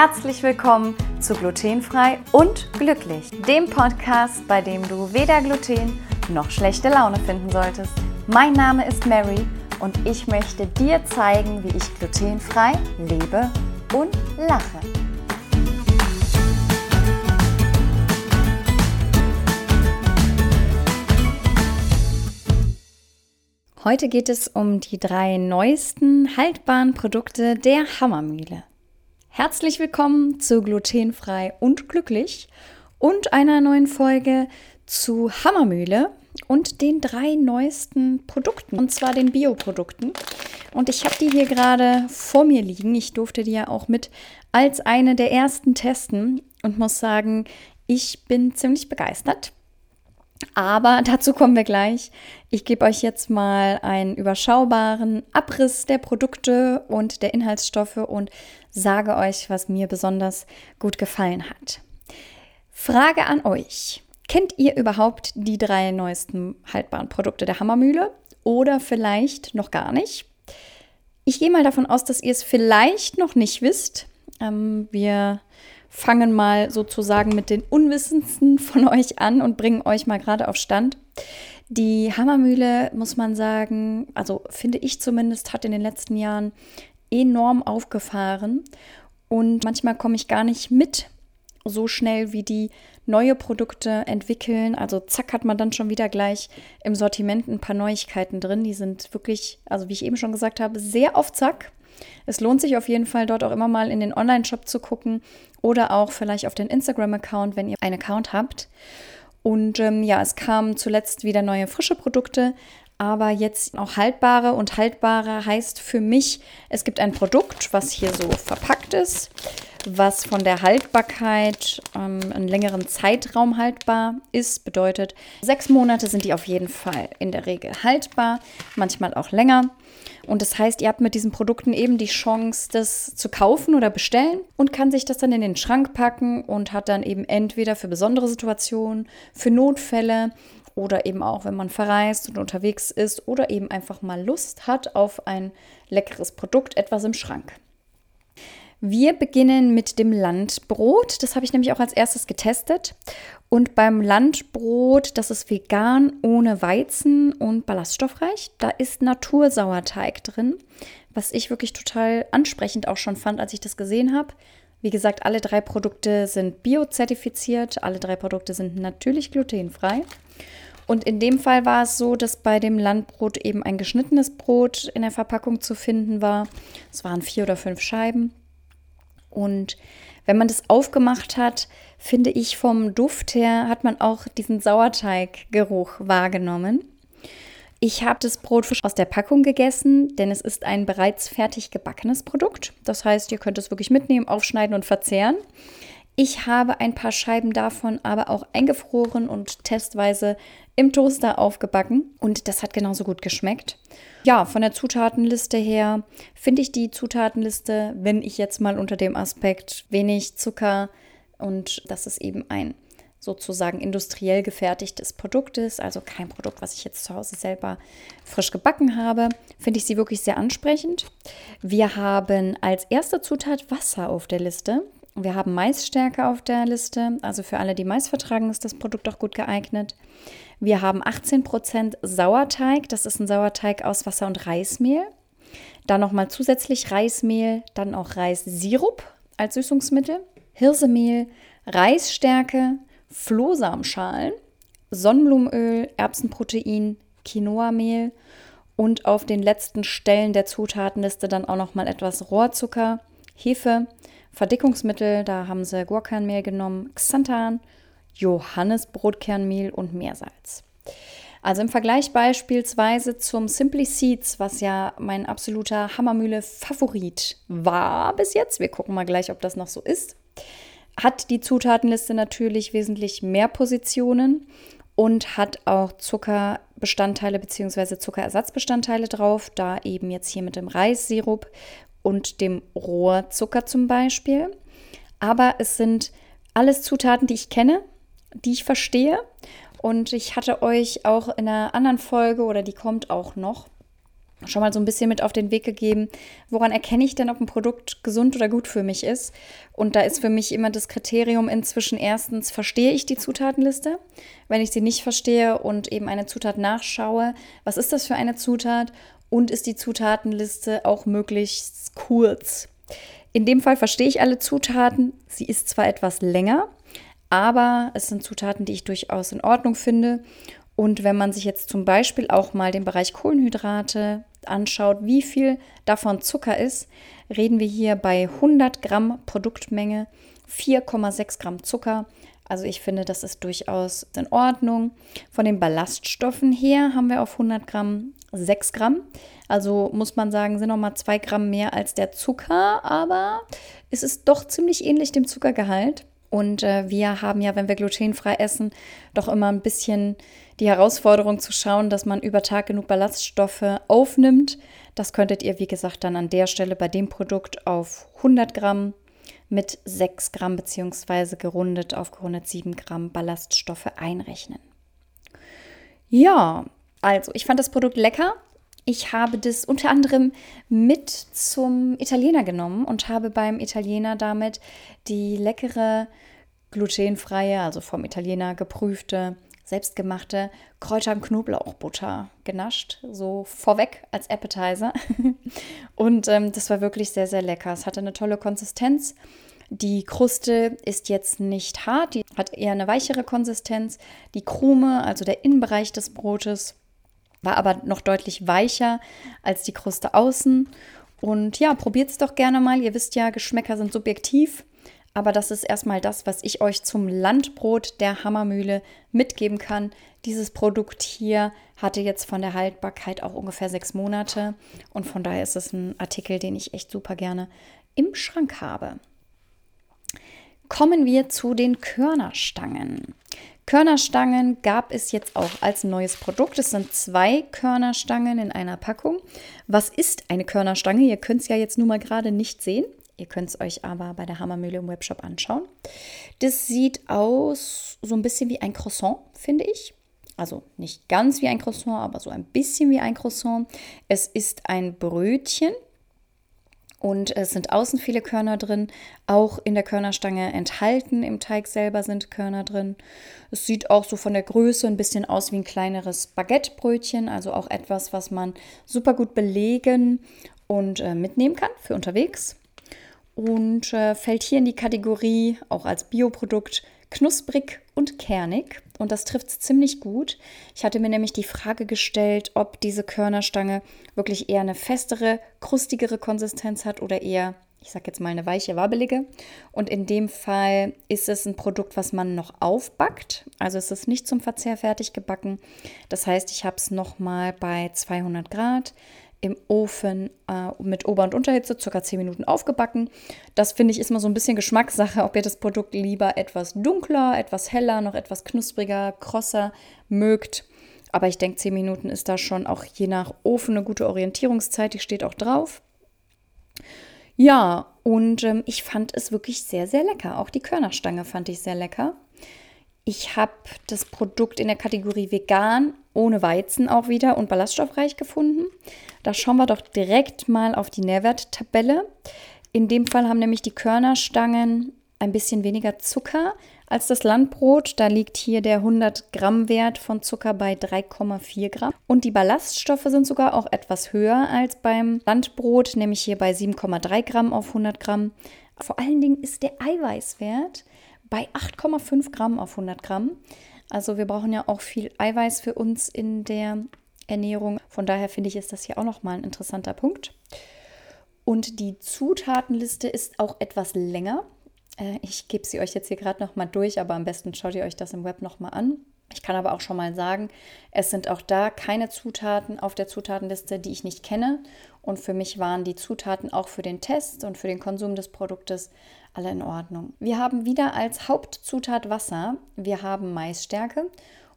Herzlich willkommen zu Glutenfrei und Glücklich, dem Podcast, bei dem du weder Gluten noch schlechte Laune finden solltest. Mein Name ist Mary und ich möchte dir zeigen, wie ich glutenfrei lebe und lache. Heute geht es um die drei neuesten haltbaren Produkte der Hammermühle. Herzlich willkommen zu Glutenfrei und Glücklich und einer neuen Folge zu Hammermühle und den drei neuesten Produkten, und zwar den Bioprodukten. Und ich habe die hier gerade vor mir liegen. Ich durfte die ja auch mit als eine der ersten testen und muss sagen, ich bin ziemlich begeistert. Aber dazu kommen wir gleich. Ich gebe euch jetzt mal einen überschaubaren Abriss der Produkte und der Inhaltsstoffe und sage euch, was mir besonders gut gefallen hat. Frage an euch. Kennt ihr überhaupt die drei neuesten haltbaren Produkte der Hammermühle oder vielleicht noch gar nicht? Ich gehe mal davon aus, dass ihr es vielleicht noch nicht wisst. Ähm, wir fangen mal sozusagen mit den Unwissendsten von euch an und bringen euch mal gerade auf Stand. Die Hammermühle, muss man sagen, also finde ich zumindest, hat in den letzten Jahren enorm aufgefahren und manchmal komme ich gar nicht mit so schnell, wie die neue Produkte entwickeln. Also zack hat man dann schon wieder gleich im Sortiment ein paar Neuigkeiten drin. Die sind wirklich, also wie ich eben schon gesagt habe, sehr auf Zack. Es lohnt sich auf jeden Fall dort auch immer mal in den Online-Shop zu gucken oder auch vielleicht auf den Instagram-Account, wenn ihr einen Account habt. Und ähm, ja, es kamen zuletzt wieder neue frische Produkte, aber jetzt auch haltbare. Und haltbare heißt für mich, es gibt ein Produkt, was hier so verpackt ist, was von der Haltbarkeit ähm, einen längeren Zeitraum haltbar ist. Bedeutet, sechs Monate sind die auf jeden Fall in der Regel haltbar, manchmal auch länger. Und das heißt, ihr habt mit diesen Produkten eben die Chance, das zu kaufen oder bestellen und kann sich das dann in den Schrank packen und hat dann eben entweder für besondere Situationen, für Notfälle oder eben auch, wenn man verreist und unterwegs ist oder eben einfach mal Lust hat auf ein leckeres Produkt, etwas im Schrank. Wir beginnen mit dem Landbrot. Das habe ich nämlich auch als erstes getestet. Und beim Landbrot, das ist vegan, ohne Weizen und ballaststoffreich. Da ist Natursauerteig drin, was ich wirklich total ansprechend auch schon fand, als ich das gesehen habe. Wie gesagt, alle drei Produkte sind biozertifiziert, alle drei Produkte sind natürlich glutenfrei. Und in dem Fall war es so, dass bei dem Landbrot eben ein geschnittenes Brot in der Verpackung zu finden war. Es waren vier oder fünf Scheiben. Und wenn man das aufgemacht hat, finde ich vom Duft her, hat man auch diesen Sauerteiggeruch wahrgenommen. Ich habe das Brot aus der Packung gegessen, denn es ist ein bereits fertig gebackenes Produkt. Das heißt, ihr könnt es wirklich mitnehmen, aufschneiden und verzehren. Ich habe ein paar Scheiben davon aber auch eingefroren und testweise im Toaster aufgebacken und das hat genauso gut geschmeckt. Ja, von der Zutatenliste her finde ich die Zutatenliste, wenn ich jetzt mal unter dem Aspekt wenig Zucker und dass es eben ein sozusagen industriell gefertigtes Produkt ist, also kein Produkt, was ich jetzt zu Hause selber frisch gebacken habe, finde ich sie wirklich sehr ansprechend. Wir haben als erste Zutat Wasser auf der Liste. Wir haben Maisstärke auf der Liste, also für alle, die Mais vertragen, ist das Produkt auch gut geeignet. Wir haben 18% Sauerteig, das ist ein Sauerteig aus Wasser und Reismehl. Dann nochmal zusätzlich Reismehl, dann auch Reissirup als Süßungsmittel, Hirsemehl, Reisstärke, Flohsamenschalen, Sonnenblumenöl, Erbsenprotein, Quinoa-Mehl und auf den letzten Stellen der Zutatenliste dann auch nochmal etwas Rohrzucker, Hefe, Verdickungsmittel, da haben sie Gurkenmehl genommen, Xanthan, Johannisbrotkernmehl und Meersalz. Also im Vergleich beispielsweise zum Simply Seeds, was ja mein absoluter Hammermühle-Favorit war bis jetzt, wir gucken mal gleich, ob das noch so ist, hat die Zutatenliste natürlich wesentlich mehr Positionen und hat auch Zuckerbestandteile bzw. Zuckerersatzbestandteile drauf, da eben jetzt hier mit dem Reissirup und dem Rohrzucker zum Beispiel. Aber es sind alles Zutaten, die ich kenne, die ich verstehe. Und ich hatte euch auch in einer anderen Folge, oder die kommt auch noch, schon mal so ein bisschen mit auf den Weg gegeben, woran erkenne ich denn, ob ein Produkt gesund oder gut für mich ist. Und da ist für mich immer das Kriterium inzwischen erstens, verstehe ich die Zutatenliste? Wenn ich sie nicht verstehe und eben eine Zutat nachschaue, was ist das für eine Zutat? Und ist die Zutatenliste auch möglichst kurz? In dem Fall verstehe ich alle Zutaten. Sie ist zwar etwas länger, aber es sind Zutaten, die ich durchaus in Ordnung finde. Und wenn man sich jetzt zum Beispiel auch mal den Bereich Kohlenhydrate anschaut, wie viel davon Zucker ist, reden wir hier bei 100 Gramm Produktmenge 4,6 Gramm Zucker. Also ich finde, das ist durchaus in Ordnung. Von den Ballaststoffen her haben wir auf 100 Gramm 6 Gramm. Also muss man sagen, sind noch mal 2 Gramm mehr als der Zucker, aber es ist doch ziemlich ähnlich dem Zuckergehalt. Und äh, wir haben ja, wenn wir glutenfrei essen, doch immer ein bisschen die Herausforderung zu schauen, dass man über Tag genug Ballaststoffe aufnimmt. Das könntet ihr, wie gesagt, dann an der Stelle bei dem Produkt auf 100 Gramm mit 6 Gramm beziehungsweise gerundet auf gerundet 7 Gramm Ballaststoffe einrechnen. Ja, also ich fand das Produkt lecker. Ich habe das unter anderem mit zum Italiener genommen und habe beim Italiener damit die leckere glutenfreie, also vom Italiener geprüfte, selbstgemachte Kräuter- und Knoblauchbutter genascht, so vorweg als Appetizer. und ähm, das war wirklich sehr, sehr lecker. Es hatte eine tolle Konsistenz. Die Kruste ist jetzt nicht hart, die hat eher eine weichere Konsistenz. Die Krume, also der Innenbereich des Brotes, war aber noch deutlich weicher als die Kruste außen. Und ja, probiert es doch gerne mal. Ihr wisst ja, Geschmäcker sind subjektiv. Aber das ist erstmal das, was ich euch zum Landbrot der Hammermühle mitgeben kann. Dieses Produkt hier hatte jetzt von der Haltbarkeit auch ungefähr sechs Monate. Und von daher ist es ein Artikel, den ich echt super gerne im Schrank habe. Kommen wir zu den Körnerstangen. Körnerstangen gab es jetzt auch als neues Produkt. Es sind zwei Körnerstangen in einer Packung. Was ist eine Körnerstange? Ihr könnt es ja jetzt nur mal gerade nicht sehen. Ihr könnt es euch aber bei der Hammermühle im Webshop anschauen. Das sieht aus so ein bisschen wie ein Croissant, finde ich. Also nicht ganz wie ein Croissant, aber so ein bisschen wie ein Croissant. Es ist ein Brötchen und es sind außen viele Körner drin, auch in der Körnerstange enthalten. Im Teig selber sind Körner drin. Es sieht auch so von der Größe ein bisschen aus wie ein kleineres Baguettebrötchen, also auch etwas, was man super gut belegen und äh, mitnehmen kann für unterwegs. Und äh, fällt hier in die Kategorie, auch als Bioprodukt, knusprig und kernig und das trifft es ziemlich gut. Ich hatte mir nämlich die Frage gestellt, ob diese Körnerstange wirklich eher eine festere, krustigere Konsistenz hat oder eher, ich sag jetzt mal, eine weiche, wabbelige. Und in dem Fall ist es ein Produkt, was man noch aufbackt. Also es ist nicht zum Verzehr fertig gebacken. Das heißt, ich habe es nochmal bei 200 Grad im Ofen äh, mit Ober- und Unterhitze circa 10 Minuten aufgebacken. Das finde ich ist mal so ein bisschen Geschmackssache, ob ihr das Produkt lieber etwas dunkler, etwas heller, noch etwas knuspriger, krosser mögt. Aber ich denke, 10 Minuten ist da schon auch je nach Ofen eine gute Orientierungszeit. Die steht auch drauf. Ja, und ähm, ich fand es wirklich sehr, sehr lecker. Auch die Körnerstange fand ich sehr lecker. Ich habe das Produkt in der Kategorie vegan, ohne Weizen auch wieder und ballaststoffreich gefunden. Da schauen wir doch direkt mal auf die Nährwerttabelle. In dem Fall haben nämlich die Körnerstangen ein bisschen weniger Zucker als das Landbrot. Da liegt hier der 100 Gramm Wert von Zucker bei 3,4 Gramm. Und die Ballaststoffe sind sogar auch etwas höher als beim Landbrot, nämlich hier bei 7,3 Gramm auf 100 Gramm. Vor allen Dingen ist der Eiweißwert bei 8,5 Gramm auf 100 Gramm. Also wir brauchen ja auch viel Eiweiß für uns in der Ernährung. Von daher finde ich, ist das hier auch nochmal ein interessanter Punkt. Und die Zutatenliste ist auch etwas länger. Äh, ich gebe sie euch jetzt hier gerade nochmal durch, aber am besten schaut ihr euch das im Web nochmal an. Ich kann aber auch schon mal sagen, es sind auch da keine Zutaten auf der Zutatenliste, die ich nicht kenne. Und für mich waren die Zutaten auch für den Test und für den Konsum des Produktes alle in Ordnung. Wir haben wieder als Hauptzutat Wasser. Wir haben Maisstärke.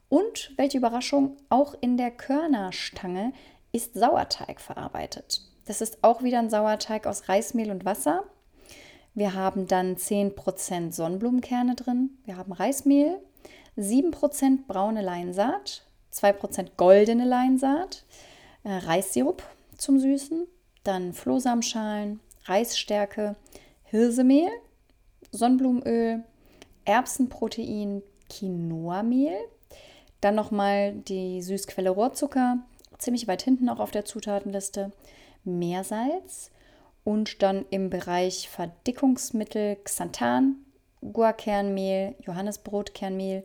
Und, welche Überraschung, auch in der Körnerstange ist Sauerteig verarbeitet. Das ist auch wieder ein Sauerteig aus Reismehl und Wasser. Wir haben dann 10% Sonnenblumenkerne drin. Wir haben Reismehl, 7% braune Leinsaat, 2% goldene Leinsaat, äh, Reissirup zum Süßen, dann Flohsamenschalen, Reisstärke, Hirsemehl, Sonnenblumenöl, Erbsenprotein, Quinoa-Mehl, dann nochmal die Süßquelle Rohrzucker, ziemlich weit hinten auch auf der Zutatenliste, Meersalz und dann im Bereich Verdickungsmittel Xanthan, Guarkernmehl, Johannesbrotkernmehl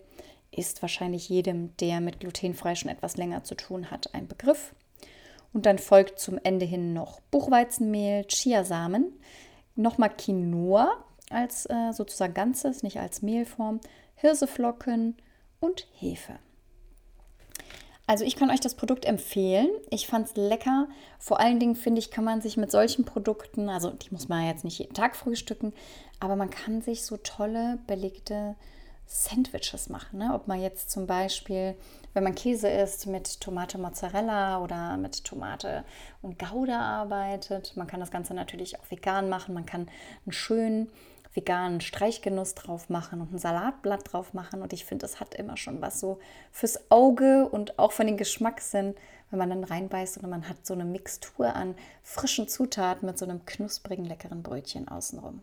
ist wahrscheinlich jedem, der mit glutenfrei schon etwas länger zu tun hat, ein Begriff. Und dann folgt zum Ende hin noch Buchweizenmehl, Chiasamen, nochmal Quinoa als äh, sozusagen Ganzes, nicht als Mehlform, Hirseflocken und Hefe. Also ich kann euch das Produkt empfehlen. Ich fand es lecker. Vor allen Dingen finde ich, kann man sich mit solchen Produkten, also die muss man jetzt nicht jeden Tag frühstücken, aber man kann sich so tolle belegte Sandwiches machen. Ne? Ob man jetzt zum Beispiel, wenn man Käse isst, mit Tomate Mozzarella oder mit Tomate und Gouda arbeitet. Man kann das Ganze natürlich auch vegan machen. Man kann einen schönen veganen Streichgenuss drauf machen und ein Salatblatt drauf machen. Und ich finde, es hat immer schon was so fürs Auge und auch von den Geschmackssinn, wenn man dann reinbeißt und man hat so eine Mixtur an frischen Zutaten mit so einem knusprigen, leckeren Brötchen außenrum.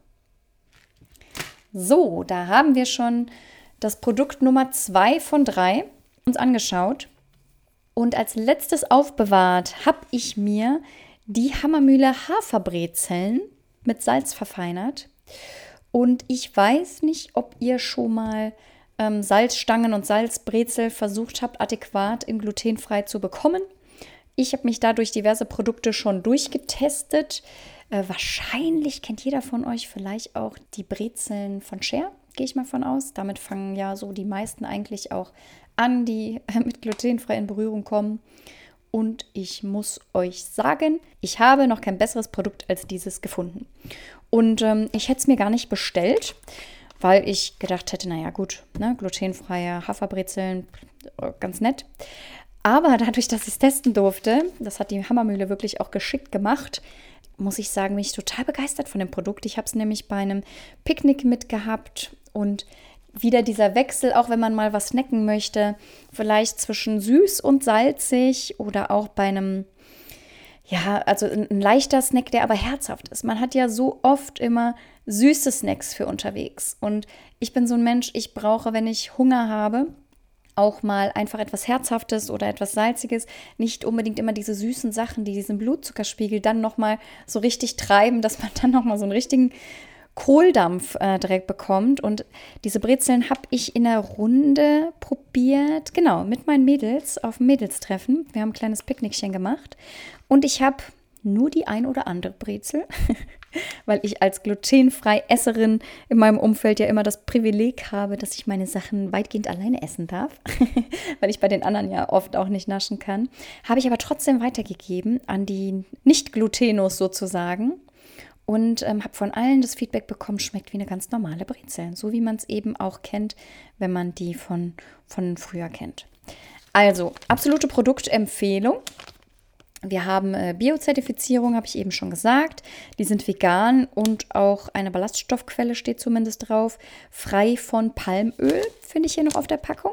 So, da haben wir schon das Produkt Nummer zwei von drei uns angeschaut. Und als letztes aufbewahrt habe ich mir die Hammermühle Haferbrezeln mit Salz verfeinert. Und ich weiß nicht, ob ihr schon mal ähm, Salzstangen und Salzbrezel versucht habt, adäquat in glutenfrei zu bekommen. Ich habe mich da durch diverse Produkte schon durchgetestet. Äh, wahrscheinlich kennt jeder von euch vielleicht auch die Brezeln von Cher, gehe ich mal von aus. Damit fangen ja so die meisten eigentlich auch an, die mit glutenfrei in Berührung kommen. Und ich muss euch sagen, ich habe noch kein besseres Produkt als dieses gefunden. Und ähm, ich hätte es mir gar nicht bestellt, weil ich gedacht hätte, naja gut, ne, glutenfreie Haferbrezeln, äh, ganz nett. Aber dadurch, dass ich es testen durfte, das hat die Hammermühle wirklich auch geschickt gemacht, muss ich sagen, bin ich total begeistert von dem Produkt. Ich habe es nämlich bei einem Picknick mitgehabt und wieder dieser Wechsel, auch wenn man mal was snacken möchte, vielleicht zwischen süß und salzig oder auch bei einem ja, also ein, leichter Snack, der aber herzhaft ist. Man hat ja so oft immer süße Snacks für unterwegs. Und ich bin so ein Mensch, ich brauche, wenn ich Hunger habe, auch mal einfach etwas Herzhaftes oder etwas Salziges, nicht unbedingt immer diese süßen Sachen, die diesen Blutzuckerspiegel dann nochmal so richtig treiben, dass man dann nochmal so einen richtigen Kohldampf äh, direkt bekommt. Und diese Brezeln habe ich in der Runde probiert, genau, mit meinen Mädels auf dem Mädelstreffen. Wir haben ein kleines Picknickchen gemacht. Und ich habe nur die ein oder andere Brezel, weil ich als glutenfrei Esserin in meinem Umfeld ja immer das Privileg habe, dass ich meine Sachen weitgehend alleine essen darf, weil ich bei den anderen ja oft auch nicht naschen kann. Habe ich aber trotzdem weitergegeben an die Nicht-Glutenos sozusagen und ähm, habe von allen das Feedback bekommen, schmeckt wie eine ganz normale Brezel, so wie man es eben auch kennt, wenn man die von, von früher kennt. Also, absolute Produktempfehlung. Wir haben äh, Biozertifizierung, habe ich eben schon gesagt. Die sind vegan und auch eine Ballaststoffquelle steht zumindest drauf. Frei von Palmöl, finde ich hier noch auf der Packung.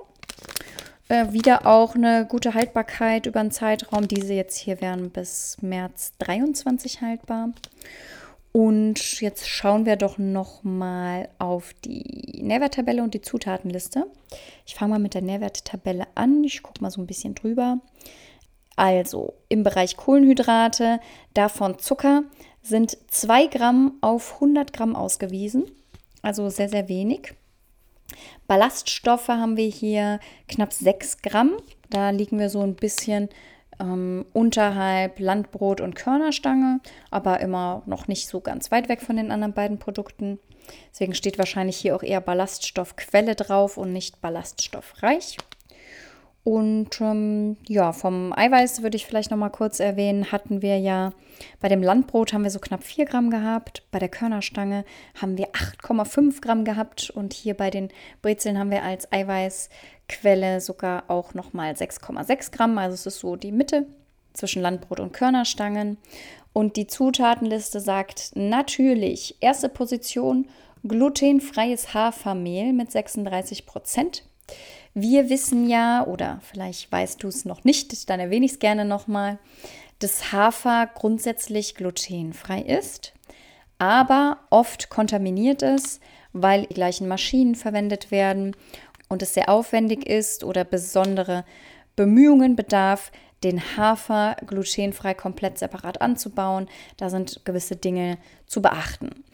Äh, wieder auch eine gute Haltbarkeit über einen Zeitraum. Diese jetzt hier wären bis März 23 haltbar. Und jetzt schauen wir doch noch mal auf die Nährwerttabelle und die Zutatenliste. Ich fange mal mit der Nährwerttabelle an. Ich gucke mal so ein bisschen drüber. Also im Bereich Kohlenhydrate, davon Zucker, sind 2 Gramm auf 100 Gramm ausgewiesen. Also sehr, sehr wenig. Ballaststoffe haben wir hier knapp 6 Gramm. Da liegen wir so ein bisschen ähm, unterhalb Landbrot und Körnerstange, aber immer noch nicht so ganz weit weg von den anderen beiden Produkten. Deswegen steht wahrscheinlich hier auch eher Ballaststoffquelle drauf und nicht ballaststoffreich. Und ähm, ja, vom Eiweiß würde ich vielleicht noch mal kurz erwähnen, hatten wir ja bei dem Landbrot haben wir so knapp 4 Gramm gehabt, bei der Körnerstange haben wir 8,5 Gramm gehabt und hier bei den Brezeln haben wir als Eiweißquelle sogar auch noch mal 6,6 Gramm. Also es ist so die Mitte zwischen Landbrot und Körnerstangen. Und die Zutatenliste sagt natürlich, erste Position, glutenfreies Hafermehl mit 36 Prozent. Wir wissen ja, oder vielleicht weißt du es noch nicht, dann erwähne ich es gerne nochmal, dass Hafer grundsätzlich glutenfrei ist, aber oft kontaminiert ist, weil die gleichen Maschinen verwendet werden und es sehr aufwendig ist oder besondere Bemühungen bedarf, den Hafer glutenfrei komplett separat anzubauen. Da sind gewisse Dinge zu beachten.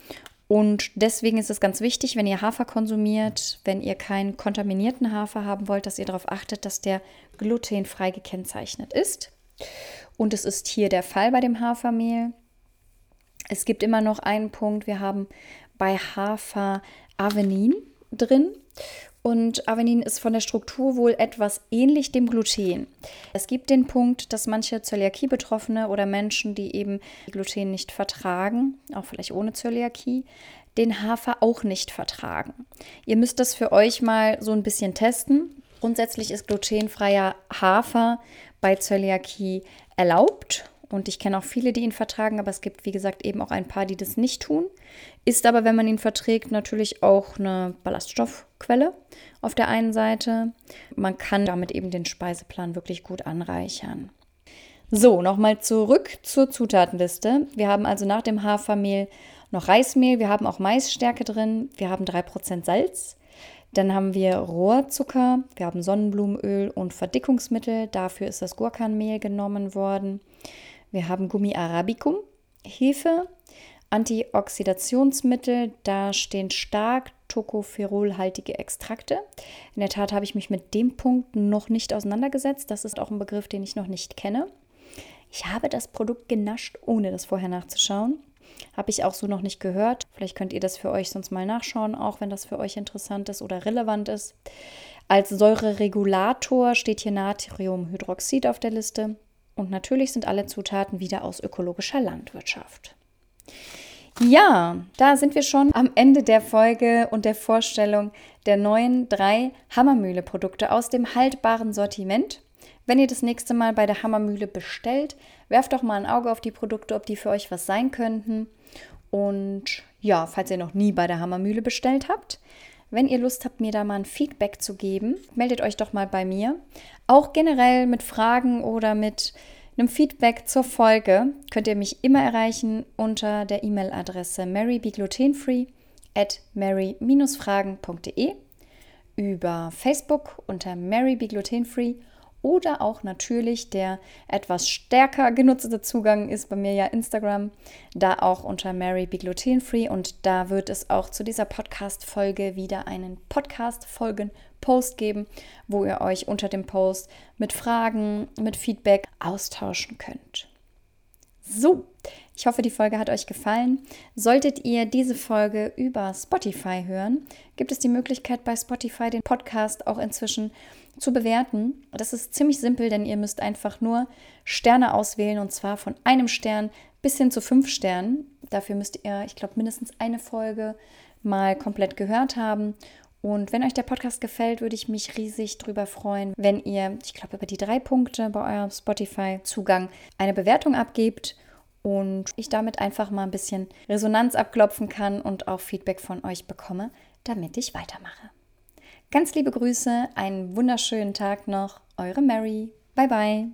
Und deswegen ist es ganz wichtig, wenn ihr Hafer konsumiert, wenn ihr keinen kontaminierten Hafer haben wollt, dass ihr darauf achtet, dass der glutenfrei gekennzeichnet ist. Und es ist hier der Fall bei dem Hafermehl. Es gibt immer noch einen Punkt, wir haben bei Hafer Avenin drin. Und Avenin ist von der Struktur wohl etwas ähnlich dem Gluten. Es gibt den Punkt, dass manche Zöliakie-Betroffene oder Menschen, die eben Gluten nicht vertragen, auch vielleicht ohne Zöliakie, den Hafer auch nicht vertragen. Ihr müsst das für euch mal so ein bisschen testen. Grundsätzlich ist glutenfreier Hafer bei Zöliakie erlaubt und ich kenne auch viele, die ihn vertragen, aber es gibt, wie gesagt, eben auch ein paar, die das nicht tun. Ist aber, wenn man ihn verträgt, natürlich auch eine Ballaststoffquelle auf der einen Seite. Man kann damit eben den Speiseplan wirklich gut anreichern. So, nochmal zurück zur Zutatenliste. Wir haben also nach dem Hafermehl noch Reismehl, wir haben auch Maisstärke drin, wir haben 3% Salz, dann haben wir Rohrzucker, wir haben Sonnenblumenöl und Verdickungsmittel. Dafür ist das Gurkanmehl genommen worden. Wir haben Gummi Arabicum, Hefe, Antioxidationsmittel. Da stehen stark tocopherolhaltige Extrakte. In der Tat habe ich mich mit dem Punkt noch nicht auseinandergesetzt. Das ist auch ein Begriff, den ich noch nicht kenne. Ich habe das Produkt genascht, ohne das vorher nachzuschauen. Habe ich auch so noch nicht gehört. Vielleicht könnt ihr das für euch sonst mal nachschauen, auch wenn das für euch interessant ist oder relevant ist. Als Säureregulator steht hier Natriumhydroxid auf der Liste. Und natürlich sind alle Zutaten wieder aus ökologischer Landwirtschaft. Ja, da sind wir schon am Ende der Folge und der Vorstellung der neuen drei Hammermühle-Produkte aus dem haltbaren Sortiment. Wenn ihr das nächste Mal bei der Hammermühle bestellt, werft doch mal ein Auge auf die Produkte, ob die für euch was sein könnten. Und ja, falls ihr noch nie bei der Hammermühle bestellt habt, wenn ihr Lust habt, mir da mal ein Feedback zu geben, meldet euch doch mal bei mir. Auch generell mit Fragen oder mit einem Feedback zur Folge könnt ihr mich immer erreichen unter der E-Mail-Adresse marybeglutenfree at mary-fragen.de über Facebook unter marybeglutenfree oder auch natürlich der etwas stärker genutzte Zugang ist bei mir ja Instagram, da auch unter Mary Be Gluten Free und da wird es auch zu dieser Podcast-Folge wieder einen Podcast-Folgen-Post geben, wo ihr euch unter dem Post mit Fragen, mit Feedback austauschen könnt. So, ich hoffe, die Folge hat euch gefallen. Solltet ihr diese Folge über Spotify hören, gibt es die Möglichkeit bei Spotify den Podcast auch inzwischen zu bewerten. Das ist ziemlich simpel, denn ihr müsst einfach nur Sterne auswählen und zwar von einem Stern bis hin zu fünf Sternen. Dafür müsst ihr, ich glaube, mindestens eine Folge mal komplett gehört haben. Und wenn euch der Podcast gefällt, würde ich mich riesig darüber freuen, wenn ihr, ich glaube, über die drei Punkte bei eurem Spotify-Zugang eine Bewertung abgebt und ich damit einfach mal ein bisschen Resonanz abklopfen kann und auch Feedback von euch bekomme, damit ich weitermache. Ganz liebe Grüße, einen wunderschönen Tag noch, eure Mary. Bye bye.